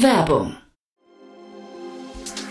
Werbung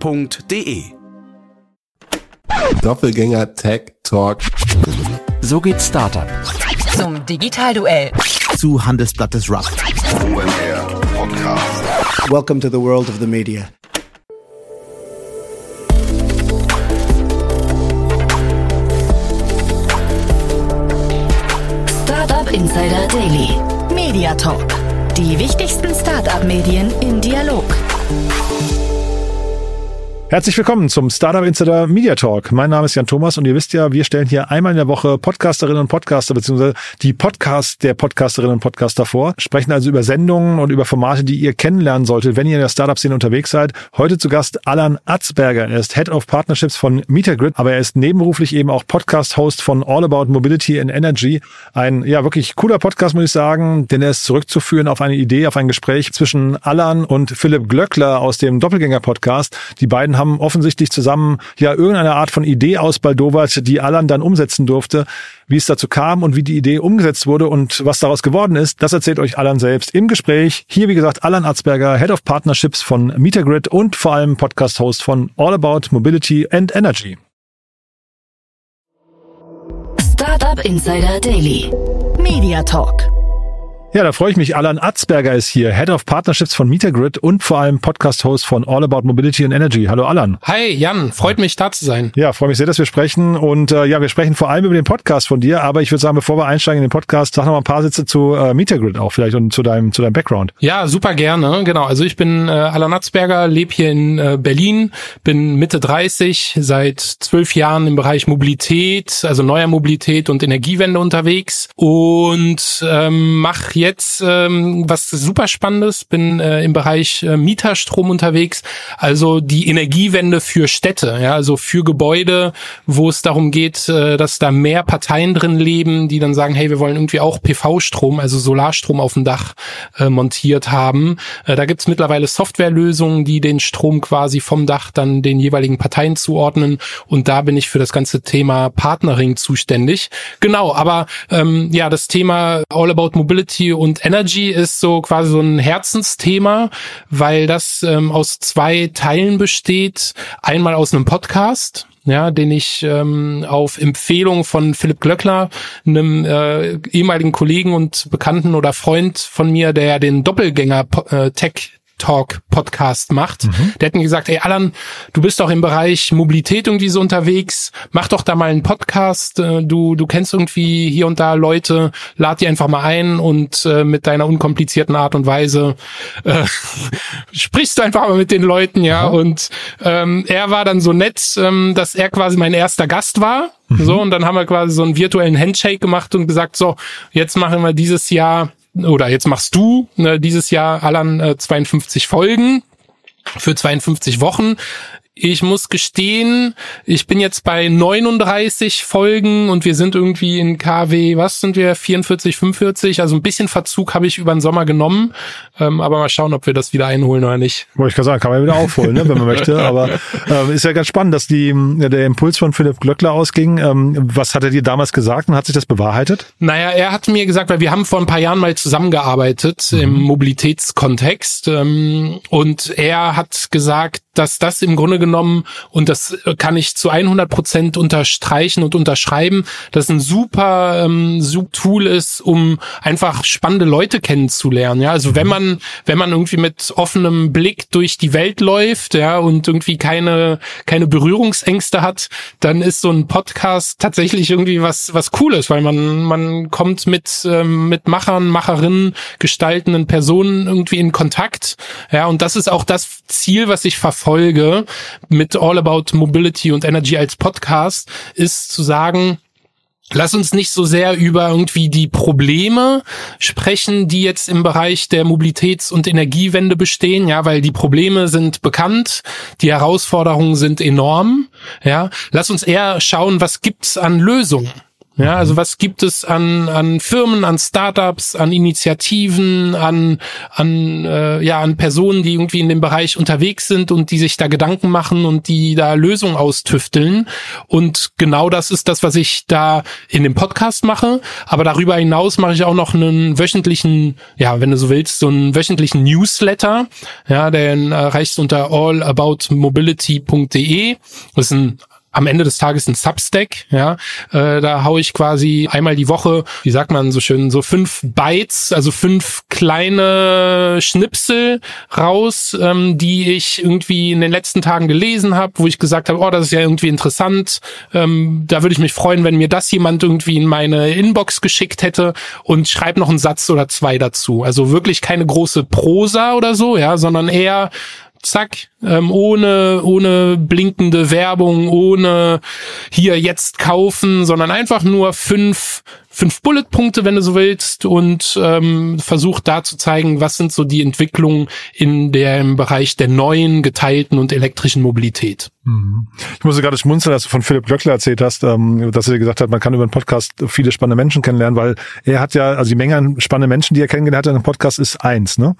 f.de. Doppelgänger Tech Talk. So geht Startup. Zum Digitalduell. Zu Handelsblatt des Rock. OMR Podcast. Welcome to the world of the media. Startup Insider Daily. Media Talk. Die wichtigsten Startup-Medien in Dialog. Herzlich willkommen zum Startup Insider Media Talk. Mein Name ist Jan Thomas und ihr wisst ja, wir stellen hier einmal in der Woche Podcasterinnen und Podcaster beziehungsweise die Podcast der Podcasterinnen und Podcaster vor, sprechen also über Sendungen und über Formate, die ihr kennenlernen solltet, wenn ihr in der Startup-Szene unterwegs seid. Heute zu Gast Alan Atzberger. Er ist Head of Partnerships von Metagrid, aber er ist nebenberuflich eben auch Podcast-Host von All About Mobility and Energy. Ein ja wirklich cooler Podcast, muss ich sagen, denn er ist zurückzuführen auf eine Idee, auf ein Gespräch zwischen Alan und Philipp Glöckler aus dem Doppelgänger-Podcast. Die beiden haben offensichtlich zusammen ja irgendeine Art von Idee ausbaldowert, die Alan dann umsetzen durfte. Wie es dazu kam und wie die Idee umgesetzt wurde und was daraus geworden ist, das erzählt euch Alan selbst im Gespräch. Hier, wie gesagt, Alan Arzberger, Head of Partnerships von Metagrid und vor allem Podcast-Host von All About Mobility and Energy. Startup Insider Daily. Media Talk. Ja, da freue ich mich. Alan Atzberger ist hier, Head of Partnerships von Metagrid und vor allem Podcast-Host von All About Mobility and Energy. Hallo Alan. Hi Jan, freut mich da zu sein. Ja, freue mich sehr, dass wir sprechen und äh, ja, wir sprechen vor allem über den Podcast von dir, aber ich würde sagen, bevor wir einsteigen in den Podcast, sag noch mal ein paar Sätze zu äh, Metagrid auch vielleicht und zu deinem zu deinem Background. Ja, super gerne. Genau, also ich bin äh, Alan Atzberger, lebe hier in äh, Berlin, bin Mitte 30, seit zwölf Jahren im Bereich Mobilität, also neuer Mobilität und Energiewende unterwegs und ähm, mache jetzt ähm, was super Spannendes, bin äh, im Bereich äh, Mieterstrom unterwegs, also die Energiewende für Städte, ja, also für Gebäude, wo es darum geht, äh, dass da mehr Parteien drin leben, die dann sagen, hey, wir wollen irgendwie auch PV-Strom, also Solarstrom auf dem Dach äh, montiert haben. Äh, da gibt's mittlerweile Softwarelösungen, die den Strom quasi vom Dach dann den jeweiligen Parteien zuordnen und da bin ich für das ganze Thema Partnering zuständig. Genau, aber ähm, ja, das Thema All About Mobility und Energy ist so quasi so ein Herzensthema, weil das ähm, aus zwei Teilen besteht. Einmal aus einem Podcast, ja, den ich ähm, auf Empfehlung von Philipp Glöckler, einem äh, ehemaligen Kollegen und Bekannten oder Freund von mir, der den Doppelgänger äh, Tech Talk Podcast macht. Mhm. Der hat mir gesagt, ey Alan, du bist doch im Bereich Mobilität irgendwie so unterwegs, mach doch da mal einen Podcast, äh, du, du kennst irgendwie hier und da Leute, lad die einfach mal ein und äh, mit deiner unkomplizierten Art und Weise äh, sprichst du einfach mal mit den Leuten, ja. Mhm. Und ähm, er war dann so nett, ähm, dass er quasi mein erster Gast war. Mhm. So, und dann haben wir quasi so einen virtuellen Handshake gemacht und gesagt, so, jetzt machen wir dieses Jahr oder jetzt machst du ne, dieses Jahr Alan äh, 52 Folgen für 52 Wochen. Ich muss gestehen, ich bin jetzt bei 39 Folgen und wir sind irgendwie in KW, was sind wir, 44, 45, also ein bisschen Verzug habe ich über den Sommer genommen, ähm, aber mal schauen, ob wir das wieder einholen oder nicht. Wollte ich gerade sagen, kann man wieder aufholen, ne, wenn man möchte, aber äh, ist ja ganz spannend, dass die, der Impuls von Philipp Glöckler ausging. Ähm, was hat er dir damals gesagt und hat sich das bewahrheitet? Naja, er hat mir gesagt, weil wir haben vor ein paar Jahren mal zusammengearbeitet mhm. im Mobilitätskontext ähm, und er hat gesagt, dass das im Grunde genommen, und das kann ich zu 100 Prozent unterstreichen und unterschreiben, dass ein super, ähm, super Tool ist, um einfach spannende Leute kennenzulernen. Ja, also wenn man, wenn man irgendwie mit offenem Blick durch die Welt läuft, ja, und irgendwie keine, keine Berührungsängste hat, dann ist so ein Podcast tatsächlich irgendwie was, was Cooles, weil man, man kommt mit, ähm, mit Machern, Macherinnen, gestaltenden Personen irgendwie in Kontakt. Ja, und das ist auch das Ziel, was ich verfolge mit All About Mobility und Energy als Podcast, ist zu sagen, Lass uns nicht so sehr über irgendwie die Probleme sprechen, die jetzt im Bereich der Mobilitäts- und Energiewende bestehen, ja, weil die Probleme sind bekannt, die Herausforderungen sind enorm, ja. Lass uns eher schauen, was gibt's an Lösungen. Ja, also was gibt es an, an Firmen, an Startups, an Initiativen, an, an, äh, ja, an Personen, die irgendwie in dem Bereich unterwegs sind und die sich da Gedanken machen und die da Lösungen austüfteln. Und genau das ist das, was ich da in dem Podcast mache. Aber darüber hinaus mache ich auch noch einen wöchentlichen, ja, wenn du so willst, so einen wöchentlichen Newsletter. Ja, den erreichst du unter allaboutmobility.de. Das ist ein am Ende des Tages ein Substack, ja, äh, da hau ich quasi einmal die Woche, wie sagt man so schön, so fünf Bytes, also fünf kleine Schnipsel raus, ähm, die ich irgendwie in den letzten Tagen gelesen habe, wo ich gesagt habe, oh, das ist ja irgendwie interessant, ähm, da würde ich mich freuen, wenn mir das jemand irgendwie in meine Inbox geschickt hätte und schreib noch einen Satz oder zwei dazu. Also wirklich keine große Prosa oder so, ja, sondern eher zack, ähm, ohne, ohne blinkende Werbung, ohne hier jetzt kaufen, sondern einfach nur fünf fünf Bulletpunkte, wenn du so willst, und ähm, versucht da zu zeigen, was sind so die Entwicklungen in dem Bereich der neuen, geteilten und elektrischen Mobilität. Mhm. Ich musste gerade schmunzeln, dass du von Philipp Glöckler erzählt hast, ähm, dass er gesagt hat, man kann über einen Podcast viele spannende Menschen kennenlernen, weil er hat ja, also die Menge an spannenden Menschen, die er kennengelernt hat in einem Podcast, ist eins, ne?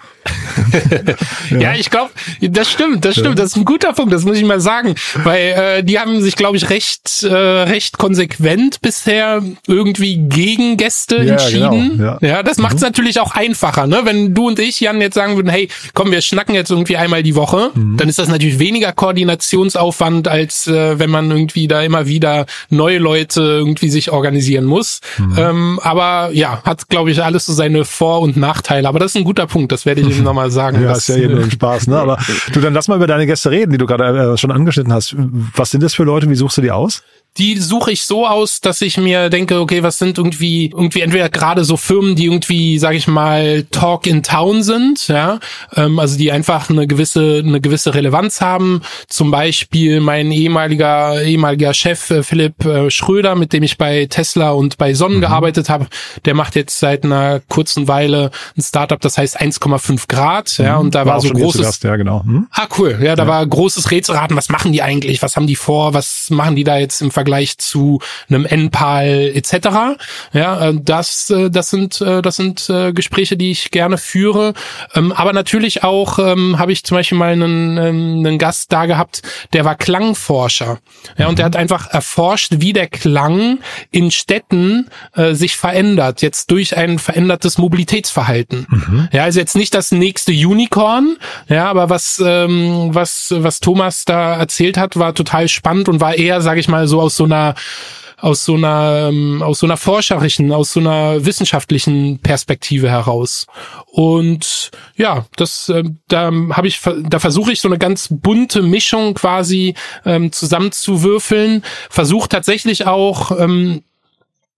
ja. ja. ich glaube, das stimmt, das stimmt, ja. das ist ein guter Punkt, das muss ich mal sagen, weil äh, die haben sich, glaube ich, recht, äh, recht konsequent bisher irgendwie gegen Gegengäste ja, entschieden. Genau, ja. ja, das macht es mhm. natürlich auch einfacher, ne? Wenn du und ich, Jan, jetzt sagen würden, hey, komm, wir schnacken jetzt irgendwie einmal die Woche, mhm. dann ist das natürlich weniger Koordinationsaufwand, als äh, wenn man irgendwie da immer wieder neue Leute irgendwie sich organisieren muss. Mhm. Ähm, aber ja, hat, glaube ich, alles so seine Vor- und Nachteile. Aber das ist ein guter Punkt, das werde ich ihm nochmal sagen. ja, ist ja hier nur ein Spaß, ne? Aber du, dann lass mal über deine Gäste reden, die du gerade äh, schon angeschnitten hast. Was sind das für Leute? Wie suchst du die aus? die suche ich so aus, dass ich mir denke, okay, was sind irgendwie irgendwie entweder gerade so Firmen, die irgendwie, sage ich mal, Talk in Town sind, ja, ähm, also die einfach eine gewisse eine gewisse Relevanz haben. Zum Beispiel mein ehemaliger ehemaliger Chef äh, Philipp äh, Schröder, mit dem ich bei Tesla und bei Sonnen mhm. gearbeitet habe, der macht jetzt seit einer kurzen Weile ein Startup, das heißt 1,5 Grad, ja, mhm. und da war, war so großes, Gast, ja genau. Hm? Ah cool, ja, da ja. war großes Rätselraten. Was machen die eigentlich? Was haben die vor? Was machen die da jetzt im Vergleich zu einem NPAL etc. Ja, äh, das, äh, das sind, äh, das sind Gespräche, die ich gerne führe. Ähm, aber natürlich auch ähm, habe ich zum Beispiel mal einen, ähm, einen Gast da gehabt, der war Klangforscher. Ja, und der hat einfach erforscht, wie der Klang in Städten sich verändert, jetzt durch ein verändertes Mobilitätsverhalten. Mhm. Ja, also jetzt nicht das nächste Unicorn, ja, aber was, ähm, was, was Thomas da erzählt hat, war total spannend und war eher, sage ich mal, so aus so einer aus so einer ähm, aus so einer forscherischen, aus so einer wissenschaftlichen Perspektive heraus. Und ja, das äh, da habe ich da versuche ich so eine ganz bunte Mischung quasi ähm, zusammenzuwürfeln, versuche tatsächlich auch ähm,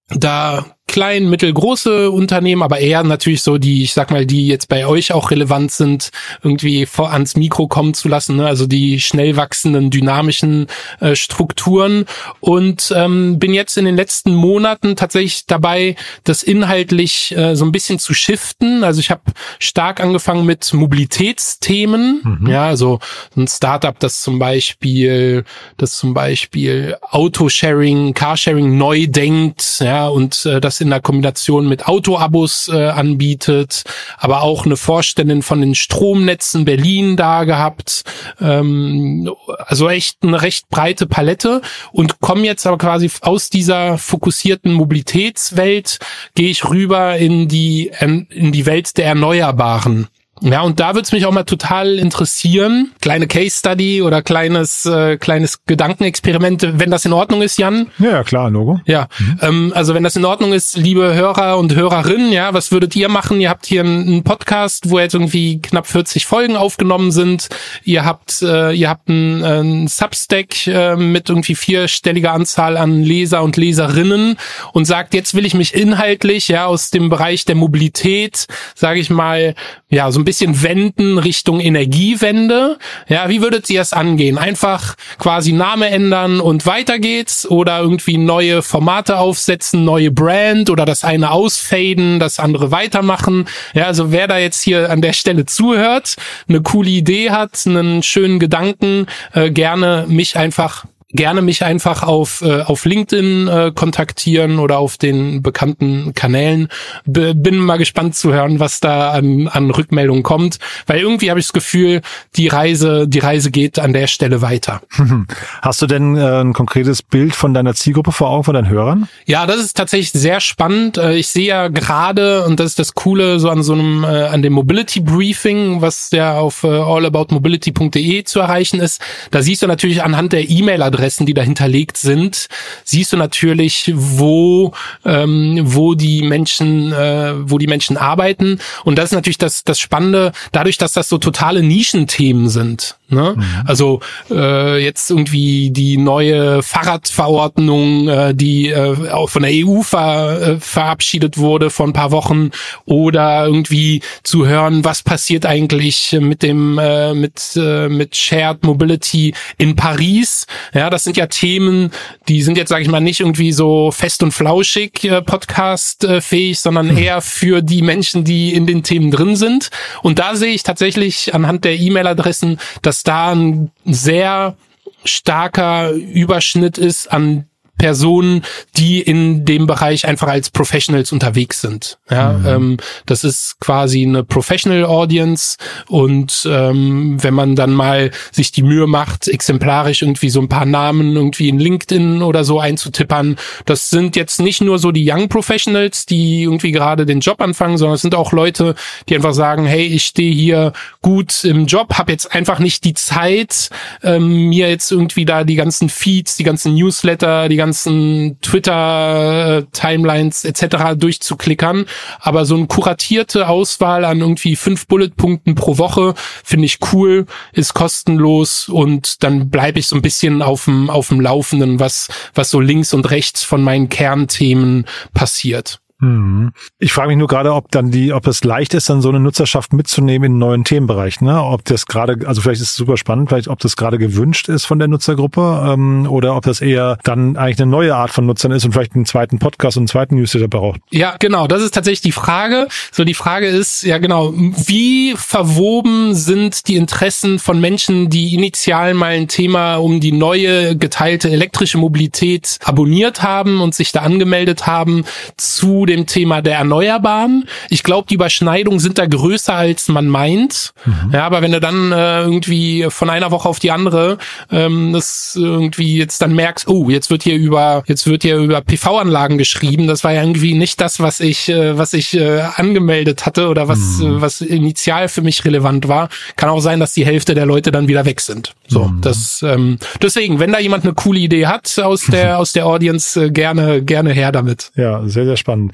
da klein, mittelgroße Unternehmen, aber eher natürlich so die, ich sag mal, die jetzt bei euch auch relevant sind, irgendwie vor ans Mikro kommen zu lassen, ne? also die schnell wachsenden, dynamischen äh, Strukturen. Und ähm, bin jetzt in den letzten Monaten tatsächlich dabei, das inhaltlich äh, so ein bisschen zu shiften. Also ich habe stark angefangen mit Mobilitätsthemen, mhm. ja, also ein Startup, das zum Beispiel, das zum Beispiel Autosharing, Carsharing neu denkt, ja, und äh, das in der Kombination mit Autoabos äh, anbietet, aber auch eine Vorständin von den Stromnetzen Berlin da gehabt. Ähm, also echt eine recht breite Palette und komme jetzt aber quasi aus dieser fokussierten Mobilitätswelt, gehe ich rüber in die, in die Welt der Erneuerbaren. Ja, und da würde es mich auch mal total interessieren, kleine Case Study oder kleines äh, kleines Gedankenexperiment, wenn das in Ordnung ist, Jan. Ja, klar, Logo. Ja, mhm. ähm, also wenn das in Ordnung ist, liebe Hörer und Hörerinnen, ja, was würdet ihr machen? Ihr habt hier einen Podcast, wo jetzt irgendwie knapp 40 Folgen aufgenommen sind. Ihr habt äh, ihr habt einen, einen Substack äh, mit irgendwie vierstelliger Anzahl an Leser und Leserinnen und sagt, jetzt will ich mich inhaltlich ja aus dem Bereich der Mobilität, sage ich mal, ja, so ein bisschen wenden Richtung Energiewende. Ja, wie würdet ihr es angehen? Einfach quasi Name ändern und weiter geht's oder irgendwie neue Formate aufsetzen, neue Brand oder das eine ausfaden, das andere weitermachen. Ja, also wer da jetzt hier an der Stelle zuhört, eine coole Idee hat, einen schönen Gedanken, äh, gerne mich einfach gerne mich einfach auf, äh, auf LinkedIn äh, kontaktieren oder auf den bekannten Kanälen. B bin mal gespannt zu hören, was da an, an Rückmeldungen kommt, weil irgendwie habe ich das Gefühl, die Reise, die Reise geht an der Stelle weiter. Hast du denn äh, ein konkretes Bild von deiner Zielgruppe vor Augen, von deinen Hörern? Ja, das ist tatsächlich sehr spannend. Äh, ich sehe ja gerade, und das ist das Coole, so an so einem, äh, an dem Mobility Briefing, was ja auf äh, allaboutmobility.de zu erreichen ist, da siehst du natürlich anhand der E-Mail-Adresse, E-Mail-Adressen, die da hinterlegt sind, siehst du natürlich, wo ähm, wo die Menschen äh, wo die Menschen arbeiten und das ist natürlich das das Spannende, dadurch, dass das so totale Nischenthemen sind. Ne? Mhm. Also äh, jetzt irgendwie die neue Fahrradverordnung, äh, die äh, auch von der EU ver, äh, verabschiedet wurde vor ein paar Wochen, oder irgendwie zu hören, was passiert eigentlich mit dem äh, mit äh, mit Shared Mobility in Paris. Ja, das sind ja Themen, die sind jetzt sage ich mal nicht irgendwie so fest und flauschig äh, Podcast äh, sondern mhm. eher für die Menschen, die in den Themen drin sind. Und da sehe ich tatsächlich anhand der E-Mail-Adressen, dass da ein sehr starker Überschnitt ist an Personen, die in dem Bereich einfach als Professionals unterwegs sind. Ja, mhm. ähm, das ist quasi eine Professional Audience und ähm, wenn man dann mal sich die Mühe macht, exemplarisch irgendwie so ein paar Namen irgendwie in LinkedIn oder so einzutippern, das sind jetzt nicht nur so die Young Professionals, die irgendwie gerade den Job anfangen, sondern es sind auch Leute, die einfach sagen, hey, ich stehe hier gut im Job, habe jetzt einfach nicht die Zeit, ähm, mir jetzt irgendwie da die ganzen Feeds, die ganzen Newsletter, die ganzen ganzen Twitter-Timelines etc. durchzuklickern. Aber so eine kuratierte Auswahl an irgendwie fünf Bulletpunkten pro Woche finde ich cool, ist kostenlos und dann bleibe ich so ein bisschen auf dem, auf dem Laufenden, was, was so links und rechts von meinen Kernthemen passiert. Mhm. Ich frage mich nur gerade, ob dann die, ob es leicht ist, dann so eine Nutzerschaft mitzunehmen in neuen Themenbereich. Ne? Ob das gerade, also vielleicht ist es super spannend, vielleicht ob das gerade gewünscht ist von der Nutzergruppe ähm, oder ob das eher dann eigentlich eine neue Art von Nutzern ist und vielleicht einen zweiten Podcast und einen zweiten Newsletter braucht. Ja, genau. Das ist tatsächlich die Frage. So die Frage ist ja genau, wie verwoben sind die Interessen von Menschen, die initial mal ein Thema um die neue geteilte elektrische Mobilität abonniert haben und sich da angemeldet haben zu dem Thema der Erneuerbaren. Ich glaube, die Überschneidungen sind da größer, als man meint. Mhm. Ja, aber wenn du dann äh, irgendwie von einer Woche auf die andere ähm, das irgendwie jetzt dann merkst, oh, jetzt wird hier über jetzt wird hier über PV-Anlagen geschrieben. Das war ja irgendwie nicht das, was ich äh, was ich äh, angemeldet hatte oder was mhm. äh, was initial für mich relevant war. Kann auch sein, dass die Hälfte der Leute dann wieder weg sind. So, mhm. das ähm, deswegen, wenn da jemand eine coole Idee hat aus der aus der Audience, äh, gerne gerne her damit. Ja, sehr sehr spannend.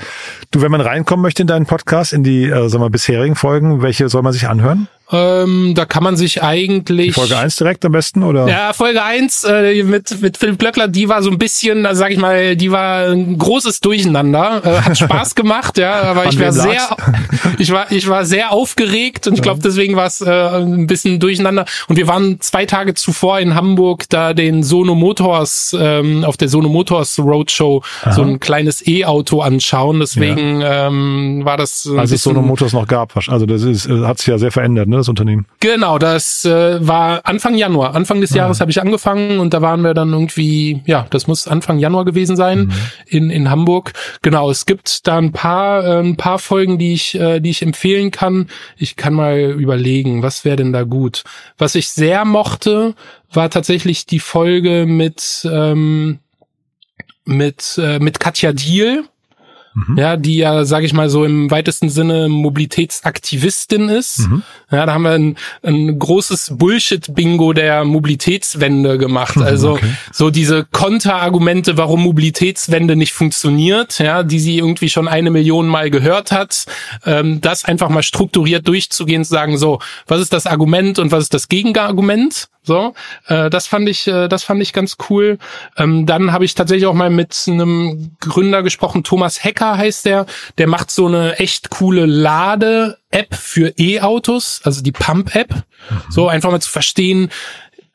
Du, wenn man reinkommen möchte in deinen Podcast, in die, äh, sagen wir, bisherigen Folgen, welche soll man sich anhören? Ähm, da kann man sich eigentlich. Die Folge eins direkt am besten, oder? Ja, Folge eins äh, mit, mit Philipp Glöckler, die war so ein bisschen, also sag ich mal, die war ein großes Durcheinander. Äh, hat Spaß gemacht, ja, aber ich war sehr, ich war, ich war sehr aufgeregt und ich glaube, deswegen war es äh, ein bisschen durcheinander. Und wir waren zwei Tage zuvor in Hamburg, da den Sono Motors, ähm, auf der Sono Motors Roadshow Aha. so ein kleines E-Auto anschauen. Deswegen ja. ähm, war das. Als es Sono Motors noch gab, also das ist, hat sich ja sehr verändert, ne? Das Unternehmen? Genau, das äh, war Anfang Januar. Anfang des ah. Jahres habe ich angefangen und da waren wir dann irgendwie, ja, das muss Anfang Januar gewesen sein mhm. in, in Hamburg. Genau, es gibt da ein paar, äh, ein paar Folgen, die ich, äh, die ich empfehlen kann. Ich kann mal überlegen, was wäre denn da gut? Was ich sehr mochte, war tatsächlich die Folge mit, ähm, mit, äh, mit Katja Diel mhm. ja, die ja, sage ich mal so im weitesten Sinne Mobilitätsaktivistin ist. Mhm. Ja, da haben wir ein, ein großes Bullshit-Bingo der Mobilitätswende gemacht. Mhm, also okay. so diese Konterargumente, warum Mobilitätswende nicht funktioniert, ja, die sie irgendwie schon eine Million Mal gehört hat, ähm, das einfach mal strukturiert durchzugehen, zu sagen, so, was ist das Argument und was ist das Gegenargument? So, äh, das fand ich, äh, das fand ich ganz cool. Ähm, dann habe ich tatsächlich auch mal mit einem Gründer gesprochen, Thomas Hecker heißt der. Der macht so eine echt coole Lade-App für E-Autos, also die Pump-App. So einfach mal zu verstehen,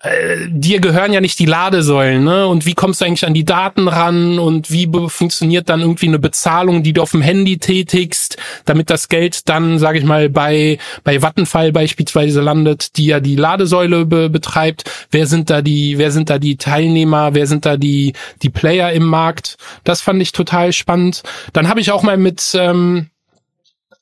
äh, dir gehören ja nicht die Ladesäulen, ne? Und wie kommst du eigentlich an die Daten ran und wie funktioniert dann irgendwie eine Bezahlung, die du auf dem Handy tätigst, damit das Geld dann, sage ich mal, bei bei Vattenfall beispielsweise landet, die ja die Ladesäule be betreibt. Wer sind da die, wer sind da die Teilnehmer, wer sind da die die Player im Markt? Das fand ich total spannend. Dann habe ich auch mal mit ähm,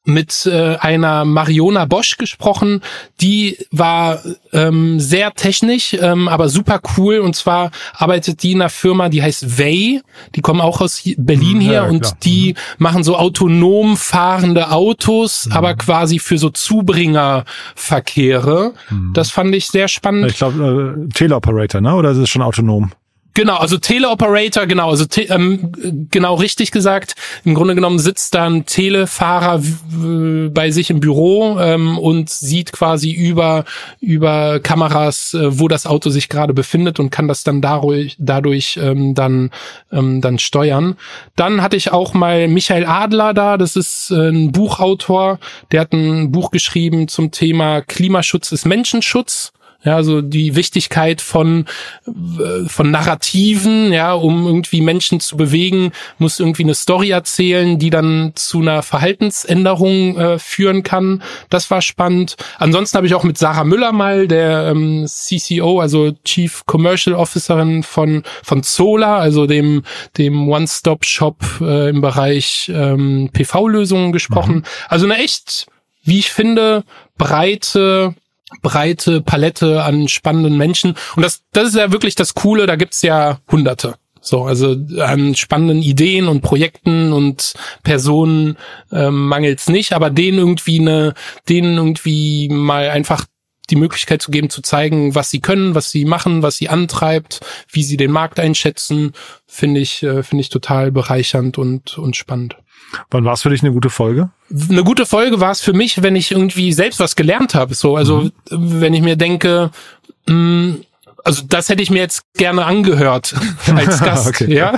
mit äh, einer Mariona Bosch gesprochen. Die war ähm, sehr technisch, ähm, aber super cool. Und zwar arbeitet die in einer Firma, die heißt Way. Die kommen auch aus Berlin Mhm, hier ja, und klar. die machen so autonom fahrende Autos, Mhm. aber quasi für so Zubringerverkehre. Das fand ich sehr spannend. Ich glaube, äh, Teleoperator, ne? Oder ist es schon autonom? Genau, also Teleoperator, genau, also te ähm, genau richtig gesagt. Im Grunde genommen sitzt da ein Telefahrer bei sich im Büro ähm, und sieht quasi über über Kameras, äh, wo das Auto sich gerade befindet und kann das dann dadurch dadurch ähm, dann ähm, dann steuern. Dann hatte ich auch mal Michael Adler da. Das ist äh, ein Buchautor. Der hat ein Buch geschrieben zum Thema Klimaschutz ist Menschenschutz. Ja, also die Wichtigkeit von äh, von Narrativen, ja, um irgendwie Menschen zu bewegen, muss irgendwie eine Story erzählen, die dann zu einer Verhaltensänderung äh, führen kann. Das war spannend. Ansonsten habe ich auch mit Sarah Müller mal, der ähm, CCO, also Chief Commercial Officerin von von Zola, also dem dem One-Stop-Shop äh, im Bereich ähm, PV-Lösungen gesprochen. Also eine echt, wie ich finde, breite breite Palette an spannenden Menschen. Und das, das ist ja wirklich das Coole, da gibt's ja Hunderte. So, also an spannenden Ideen und Projekten und Personen ähm, mangelt's nicht, aber denen irgendwie eine, denen irgendwie mal einfach die Möglichkeit zu geben, zu zeigen, was sie können, was sie machen, was sie antreibt, wie sie den Markt einschätzen, finde ich, äh, finde ich total bereichernd und, und spannend Wann war es für dich eine gute Folge? eine gute Folge war es für mich, wenn ich irgendwie selbst was gelernt habe. So, also wenn ich mir denke, mh, also das hätte ich mir jetzt gerne angehört als Gast, Okay. ja.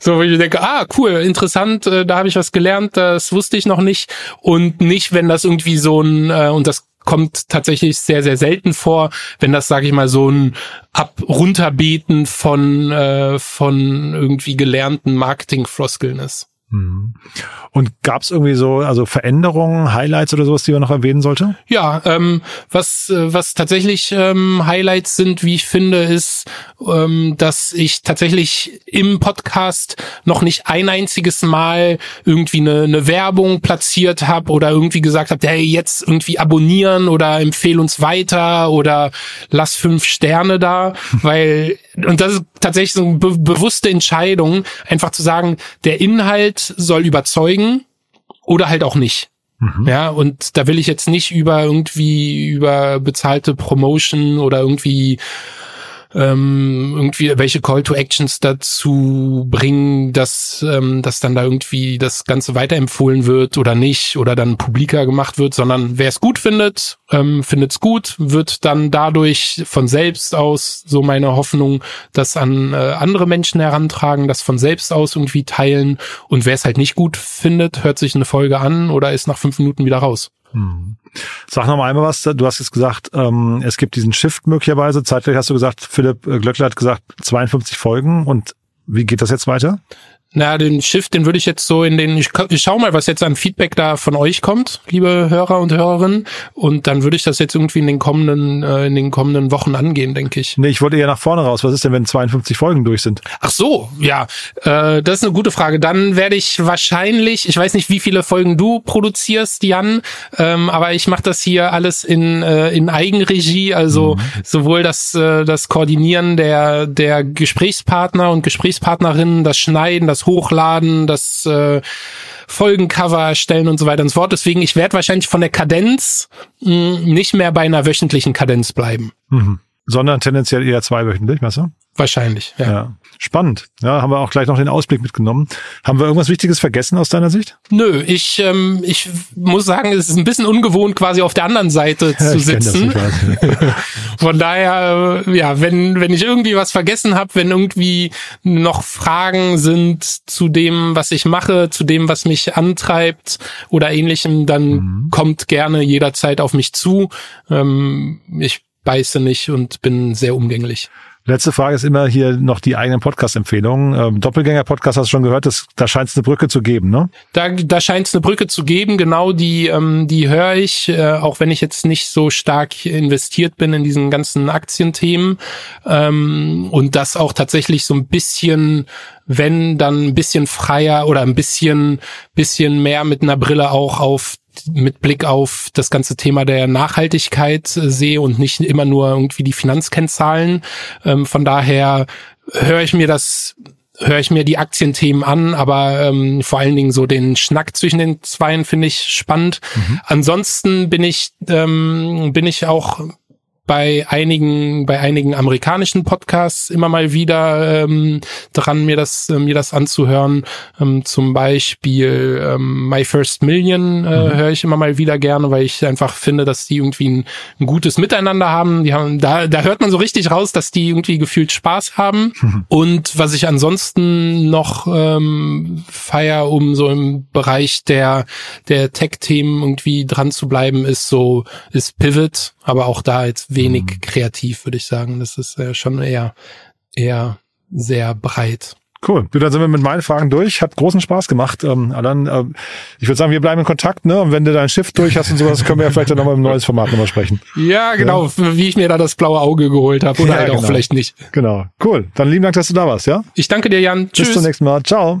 So, wo ich denke, ah, cool, interessant, äh, da habe ich was gelernt, das wusste ich noch nicht. Und nicht, wenn das irgendwie so ein, äh, und das kommt tatsächlich sehr, sehr selten vor, wenn das, sage ich mal, so ein Ab runterbeten von, äh, von irgendwie gelernten Marketing-Floskeln ist. Und gab es irgendwie so, also Veränderungen, Highlights oder sowas, die man noch erwähnen sollte? Ja, ähm, was, äh, was tatsächlich ähm, Highlights sind, wie ich finde, ist, ähm, dass ich tatsächlich im Podcast noch nicht ein einziges Mal irgendwie eine, eine Werbung platziert habe oder irgendwie gesagt habe, hey, jetzt irgendwie abonnieren oder empfehle uns weiter oder lass fünf Sterne da, weil, und das ist tatsächlich so eine be bewusste Entscheidung, einfach zu sagen, der Inhalt soll überzeugen oder halt auch nicht. Ja, und da will ich jetzt nicht über irgendwie über bezahlte Promotion oder irgendwie ähm, irgendwie welche Call to Actions dazu bringen, dass ähm, dass dann da irgendwie das Ganze weiterempfohlen wird oder nicht oder dann publiker gemacht wird, sondern wer es gut findet, ähm, findet es gut, wird dann dadurch von selbst aus so meine Hoffnung, das an äh, andere Menschen herantragen, das von selbst aus irgendwie teilen und wer es halt nicht gut findet, hört sich eine Folge an oder ist nach fünf Minuten wieder raus. Sag noch mal einmal was. Du hast jetzt gesagt, ähm, es gibt diesen Shift möglicherweise. Zeitgleich hast du gesagt, Philipp äh, Glöckler hat gesagt, 52 Folgen. Und wie geht das jetzt weiter? Na, den Shift, den würde ich jetzt so in den, ich, ich schau mal, was jetzt an Feedback da von euch kommt, liebe Hörer und Hörerinnen. Und dann würde ich das jetzt irgendwie in den kommenden, äh, in den kommenden Wochen angehen, denke ich. Nee, ich wollte eher nach vorne raus. Was ist denn, wenn 52 Folgen durch sind? Ach so, ja, äh, das ist eine gute Frage. Dann werde ich wahrscheinlich, ich weiß nicht, wie viele Folgen du produzierst, Jan, ähm, aber ich mache das hier alles in, äh, in Eigenregie, also sowohl das, äh, das Koordinieren der, der Gesprächspartner und Gesprächspartnerinnen, das Schneiden, das Hochladen, das äh, Folgencover erstellen und so weiter und so fort. Deswegen, ich werde wahrscheinlich von der Kadenz mh, nicht mehr bei einer wöchentlichen Kadenz bleiben. Mhm. Sondern tendenziell eher zweiwöchentlich, weißt du? Wahrscheinlich, ja. Ja. Spannend. Ja, haben wir auch gleich noch den Ausblick mitgenommen. Haben wir irgendwas Wichtiges vergessen aus deiner Sicht? Nö, ich, ähm, ich muss sagen, es ist ein bisschen ungewohnt, quasi auf der anderen Seite zu kenn das, sitzen. Von daher, äh, ja, wenn, wenn ich irgendwie was vergessen habe, wenn irgendwie noch Fragen sind zu dem, was ich mache, zu dem, was mich antreibt oder ähnlichem, dann Mhm. kommt gerne jederzeit auf mich zu. Ähm, ich beiße nicht und bin sehr umgänglich. Letzte Frage ist immer hier noch die eigenen Podcast-Empfehlungen. Ähm, Doppelgänger-Podcast hast du schon gehört, das, da scheint es eine Brücke zu geben, ne? Da, da scheint es eine Brücke zu geben, genau die, ähm, die höre ich, äh, auch wenn ich jetzt nicht so stark investiert bin in diesen ganzen Aktienthemen ähm, und das auch tatsächlich so ein bisschen, wenn dann ein bisschen freier oder ein bisschen, bisschen mehr mit einer Brille auch auf mit Blick auf das ganze Thema der Nachhaltigkeit äh, sehe und nicht immer nur irgendwie die Finanzkennzahlen. Ähm, von daher höre ich mir das höre ich mir die Aktienthemen an, aber ähm, vor allen Dingen so den Schnack zwischen den Zweien finde ich spannend. Ansonsten bin ich ähm, bin ich auch bei einigen bei einigen amerikanischen Podcasts immer mal wieder ähm, dran mir das äh, mir das anzuhören. Ähm, zum Beispiel ähm, My First Million äh, höre ich immer mal wieder gerne weil ich einfach finde dass die irgendwie ein, ein gutes Miteinander haben. Die haben da da hört man so richtig raus dass die irgendwie gefühlt Spaß haben. Und was ich ansonsten noch ähm, feier um so im Bereich der der Tech Themen irgendwie dran zu bleiben ist so ist Pivot aber auch da jetzt wenig kreativ, würde ich sagen. Das ist äh, schon eher, eher sehr breit. Cool. Du, dann sind wir mit meinen Fragen durch. Hat großen Spaß gemacht. Ähm, Alan, äh, ich würde sagen, wir bleiben in Kontakt, ne? Und wenn du dein Schiff durch hast und sowas, können wir ja vielleicht dann nochmal im neues Format nochmal sprechen. Ja, genau, wie ich mir da das blaue Auge geholt habe. Oder Ja, halt auch genau. vielleicht nicht. Genau. Cool. Dann lieben Dank, dass du da warst, ja? Ich danke dir, Jan. Bis Tschüss. zum nächsten Mal. Ciao.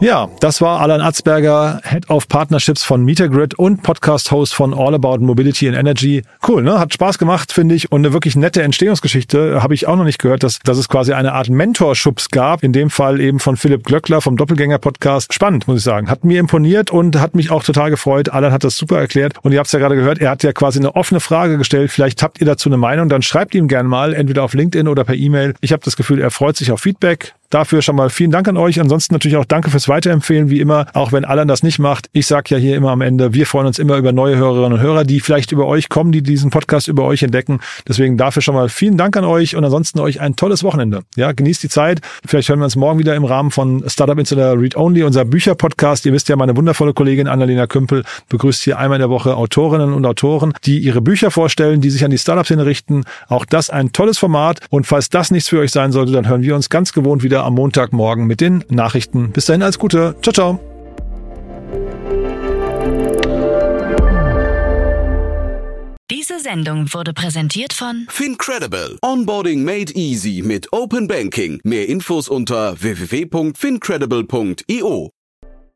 Ja, das war Alan Atzberger, Head of Partnerships von Metergrid und Podcast-Host von All About Mobility and Energy. Cool, ne? Hat Spaß gemacht, finde ich. Und eine wirklich nette Entstehungsgeschichte habe ich auch noch nicht gehört, dass, dass es quasi eine Art Mentorschubs gab. In dem Fall eben von Philipp Glöckler vom Doppelgänger-Podcast. Spannend, muss ich sagen. Hat mir imponiert und hat mich auch total gefreut. Alan hat das super erklärt. Und ihr habt es ja gerade gehört, er hat ja quasi eine offene Frage gestellt. Vielleicht habt ihr dazu eine Meinung. Dann schreibt ihm gerne mal, entweder auf LinkedIn oder per E-Mail. Ich habe das Gefühl, er freut sich auf Feedback. Dafür schon mal vielen Dank an euch. Ansonsten natürlich auch danke fürs Weiterempfehlen, wie immer, auch wenn Alan das nicht macht. Ich sage ja hier immer am Ende, wir freuen uns immer über neue Hörerinnen und Hörer, die vielleicht über euch kommen, die diesen Podcast über euch entdecken. Deswegen dafür schon mal vielen Dank an euch und ansonsten euch ein tolles Wochenende. Ja, genießt die Zeit. Vielleicht hören wir uns morgen wieder im Rahmen von Startup Insider Read Only, unser Bücherpodcast. Ihr wisst ja, meine wundervolle Kollegin Annalena Kümpel begrüßt hier einmal in der Woche Autorinnen und Autoren, die ihre Bücher vorstellen, die sich an die Startup-Szene richten. Auch das ein tolles Format. Und falls das nichts für euch sein sollte, dann hören wir uns ganz gewohnt wieder am Montagmorgen mit den Nachrichten. Bis dahin alles Gute. Ciao, ciao. Diese Sendung wurde präsentiert von Fincredible. Onboarding made easy mit Open Banking. Mehr Infos unter www.fincredible.io.